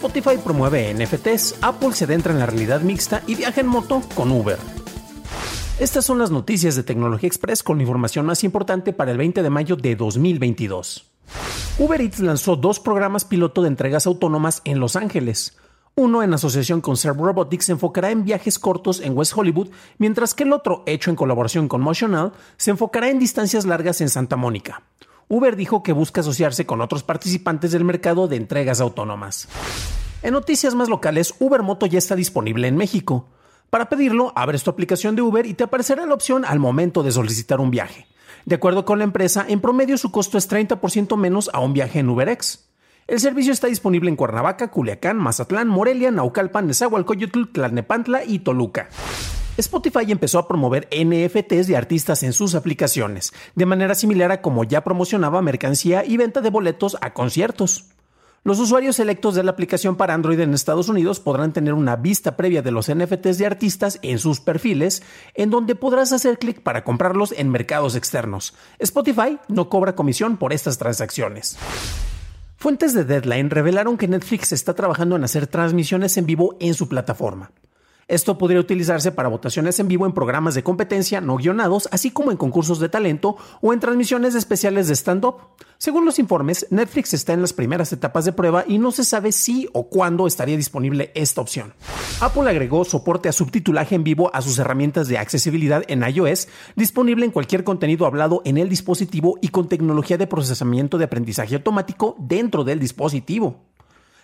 Spotify promueve NFTs, Apple se adentra en la realidad mixta y viaja en moto con Uber. Estas son las noticias de Tecnología Express con la información más importante para el 20 de mayo de 2022. Uber Eats lanzó dos programas piloto de entregas autónomas en Los Ángeles. Uno, en asociación con Serve Robotics, se enfocará en viajes cortos en West Hollywood, mientras que el otro, hecho en colaboración con Motional, se enfocará en distancias largas en Santa Mónica. Uber dijo que busca asociarse con otros participantes del mercado de entregas autónomas. En noticias más locales, Uber Moto ya está disponible en México. Para pedirlo, abres tu aplicación de Uber y te aparecerá la opción al momento de solicitar un viaje. De acuerdo con la empresa, en promedio su costo es 30% menos a un viaje en UberX. El servicio está disponible en Cuernavaca, Culiacán, Mazatlán, Morelia, Naucalpan, Nezahualcóyotl, Tlalnepantla y Toluca. Spotify empezó a promover NFTs de artistas en sus aplicaciones, de manera similar a como ya promocionaba mercancía y venta de boletos a conciertos. Los usuarios selectos de la aplicación para Android en Estados Unidos podrán tener una vista previa de los NFTs de artistas en sus perfiles, en donde podrás hacer clic para comprarlos en mercados externos. Spotify no cobra comisión por estas transacciones. Fuentes de Deadline revelaron que Netflix está trabajando en hacer transmisiones en vivo en su plataforma. Esto podría utilizarse para votaciones en vivo en programas de competencia no guionados, así como en concursos de talento o en transmisiones especiales de stand-up. Según los informes, Netflix está en las primeras etapas de prueba y no se sabe si o cuándo estaría disponible esta opción. Apple agregó soporte a subtitulaje en vivo a sus herramientas de accesibilidad en iOS, disponible en cualquier contenido hablado en el dispositivo y con tecnología de procesamiento de aprendizaje automático dentro del dispositivo.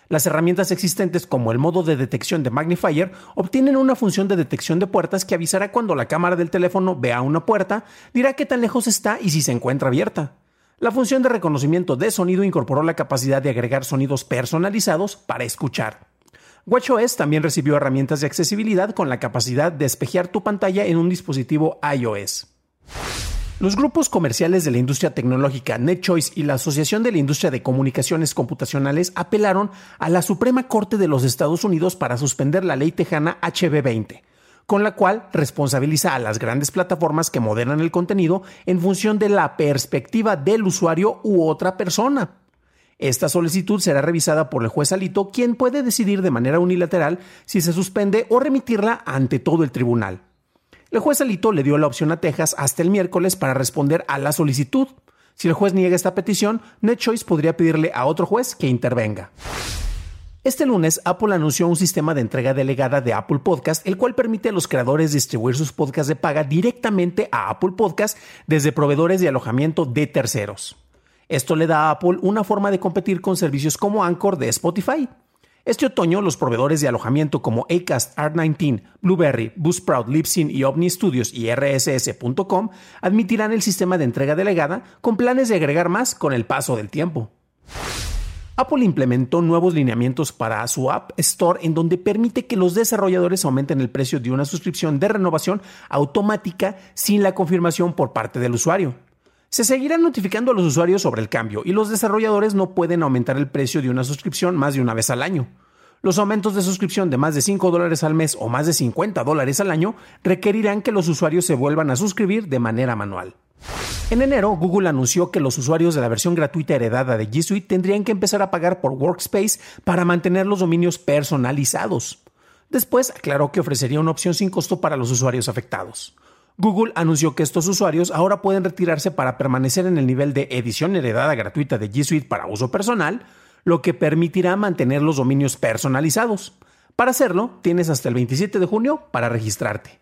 Las herramientas existentes como el modo de detección de Magnifier obtienen una función de detección de puertas que avisará cuando la cámara del teléfono vea una puerta, dirá qué tan lejos está y si se encuentra abierta. La función de reconocimiento de sonido incorporó la capacidad de agregar sonidos personalizados para escuchar. WatchOS también recibió herramientas de accesibilidad con la capacidad de espejear tu pantalla en un dispositivo iOS. Los grupos comerciales de la industria tecnológica NetChoice y la Asociación de la Industria de Comunicaciones Computacionales apelaron a la Suprema Corte de los Estados Unidos para suspender la ley tejana HB20, con la cual responsabiliza a las grandes plataformas que moderan el contenido en función de la perspectiva del usuario u otra persona. Esta solicitud será revisada por el juez Alito, quien puede decidir de manera unilateral si se suspende o remitirla ante todo el tribunal. El juez Alito le dio la opción a Texas hasta el miércoles para responder a la solicitud. Si el juez niega esta petición, NetChoice podría pedirle a otro juez que intervenga. Este lunes, Apple anunció un sistema de entrega delegada de Apple Podcast, el cual permite a los creadores distribuir sus podcasts de paga directamente a Apple Podcast desde proveedores de alojamiento de terceros. Esto le da a Apple una forma de competir con servicios como Anchor de Spotify. Este otoño, los proveedores de alojamiento como Acast, Art19, Blueberry, Buzzsprout, Libsyn y OVNI Studios y RSS.com admitirán el sistema de entrega delegada con planes de agregar más con el paso del tiempo. Apple implementó nuevos lineamientos para su App Store en donde permite que los desarrolladores aumenten el precio de una suscripción de renovación automática sin la confirmación por parte del usuario. Se seguirán notificando a los usuarios sobre el cambio y los desarrolladores no pueden aumentar el precio de una suscripción más de una vez al año. Los aumentos de suscripción de más de 5 dólares al mes o más de 50 dólares al año requerirán que los usuarios se vuelvan a suscribir de manera manual. En enero, Google anunció que los usuarios de la versión gratuita heredada de G Suite tendrían que empezar a pagar por Workspace para mantener los dominios personalizados. Después aclaró que ofrecería una opción sin costo para los usuarios afectados. Google anunció que estos usuarios ahora pueden retirarse para permanecer en el nivel de edición heredada gratuita de G Suite para uso personal, lo que permitirá mantener los dominios personalizados. Para hacerlo, tienes hasta el 27 de junio para registrarte.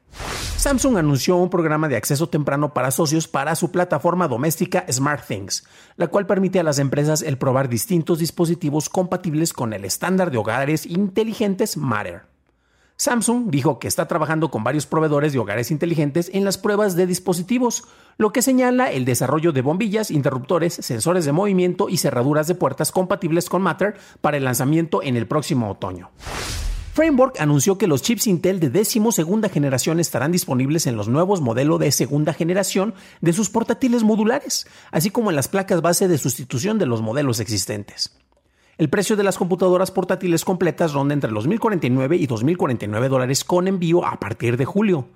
Samsung anunció un programa de acceso temprano para socios para su plataforma doméstica SmartThings, la cual permite a las empresas el probar distintos dispositivos compatibles con el estándar de hogares inteligentes Matter. Samsung dijo que está trabajando con varios proveedores de hogares inteligentes en las pruebas de dispositivos, lo que señala el desarrollo de bombillas, interruptores, sensores de movimiento y cerraduras de puertas compatibles con Matter para el lanzamiento en el próximo otoño. Framework anunció que los chips Intel de décimo segunda generación estarán disponibles en los nuevos modelos de segunda generación de sus portátiles modulares, así como en las placas base de sustitución de los modelos existentes. El precio de las computadoras portátiles completas ronda entre los 1.049 y 2.049 dólares con envío a partir de julio.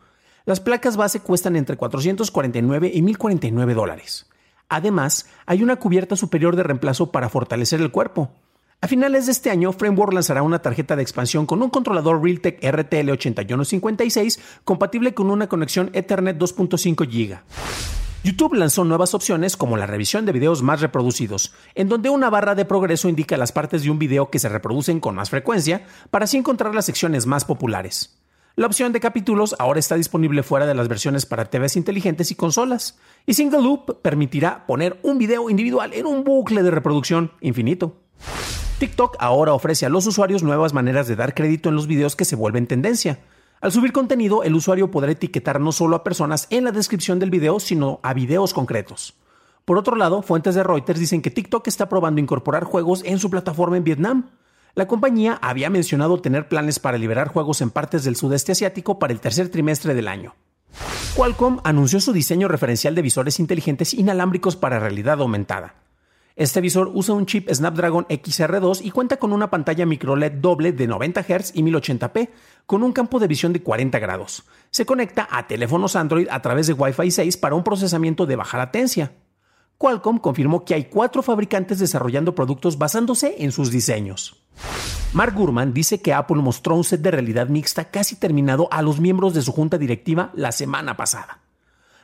Las placas base cuestan entre 449 y 1.049 dólares. Además, hay una cubierta superior de reemplazo para fortalecer el cuerpo. A finales de este año, Framework lanzará una tarjeta de expansión con un controlador Realtek RTL8156 compatible con una conexión Ethernet 2.5 GB. YouTube lanzó nuevas opciones como la revisión de videos más reproducidos, en donde una barra de progreso indica las partes de un video que se reproducen con más frecuencia para así encontrar las secciones más populares. La opción de capítulos ahora está disponible fuera de las versiones para TVs inteligentes y consolas, y Single Loop permitirá poner un video individual en un bucle de reproducción infinito. TikTok ahora ofrece a los usuarios nuevas maneras de dar crédito en los videos que se vuelven tendencia. Al subir contenido, el usuario podrá etiquetar no solo a personas en la descripción del video, sino a videos concretos. Por otro lado, fuentes de Reuters dicen que TikTok está probando incorporar juegos en su plataforma en Vietnam. La compañía había mencionado tener planes para liberar juegos en partes del sudeste asiático para el tercer trimestre del año. Qualcomm anunció su diseño referencial de visores inteligentes inalámbricos para realidad aumentada. Este visor usa un chip Snapdragon XR2 y cuenta con una pantalla microLED doble de 90 Hz y 1080p, con un campo de visión de 40 grados. Se conecta a teléfonos Android a través de Wi-Fi 6 para un procesamiento de baja latencia. Qualcomm confirmó que hay cuatro fabricantes desarrollando productos basándose en sus diseños. Mark Gurman dice que Apple mostró un set de realidad mixta casi terminado a los miembros de su junta directiva la semana pasada.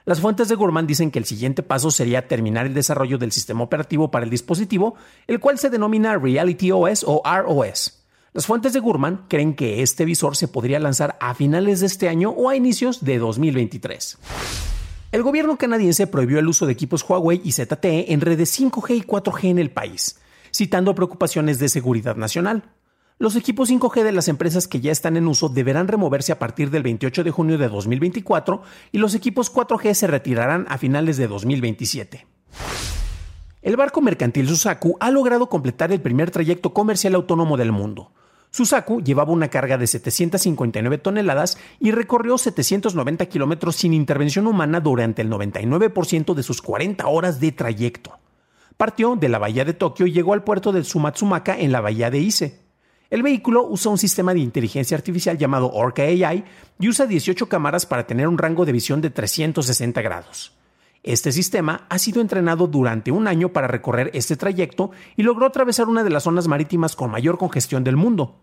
Las fuentes de Gurman dicen que el siguiente paso sería terminar el desarrollo del sistema operativo para el dispositivo, el cual se denomina Reality OS o ROS. Las fuentes de Gurman creen que este visor se podría lanzar a finales de este año o a inicios de 2023. El gobierno canadiense prohibió el uso de equipos Huawei y ZTE en redes 5G y 4G en el país, citando preocupaciones de seguridad nacional. Los equipos 5G de las empresas que ya están en uso deberán removerse a partir del 28 de junio de 2024 y los equipos 4G se retirarán a finales de 2027. El barco mercantil Susaku ha logrado completar el primer trayecto comercial autónomo del mundo. Susaku llevaba una carga de 759 toneladas y recorrió 790 kilómetros sin intervención humana durante el 99% de sus 40 horas de trayecto. Partió de la bahía de Tokio y llegó al puerto de Sumatsumaka en la bahía de Ise. El vehículo usa un sistema de inteligencia artificial llamado Orca AI y usa 18 cámaras para tener un rango de visión de 360 grados. Este sistema ha sido entrenado durante un año para recorrer este trayecto y logró atravesar una de las zonas marítimas con mayor congestión del mundo,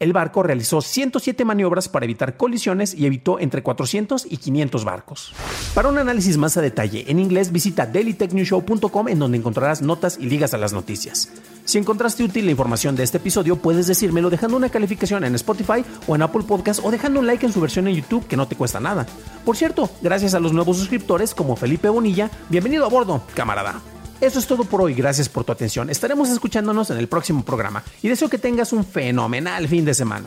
el barco realizó 107 maniobras para evitar colisiones y evitó entre 400 y 500 barcos. Para un análisis más a detalle en inglés, visita dailytechnewshow.com en donde encontrarás notas y ligas a las noticias. Si encontraste útil la información de este episodio, puedes decírmelo dejando una calificación en Spotify o en Apple Podcast o dejando un like en su versión en YouTube que no te cuesta nada. Por cierto, gracias a los nuevos suscriptores como Felipe Bonilla, bienvenido a bordo, camarada. Eso es todo por hoy, gracias por tu atención. Estaremos escuchándonos en el próximo programa y deseo que tengas un fenomenal fin de semana.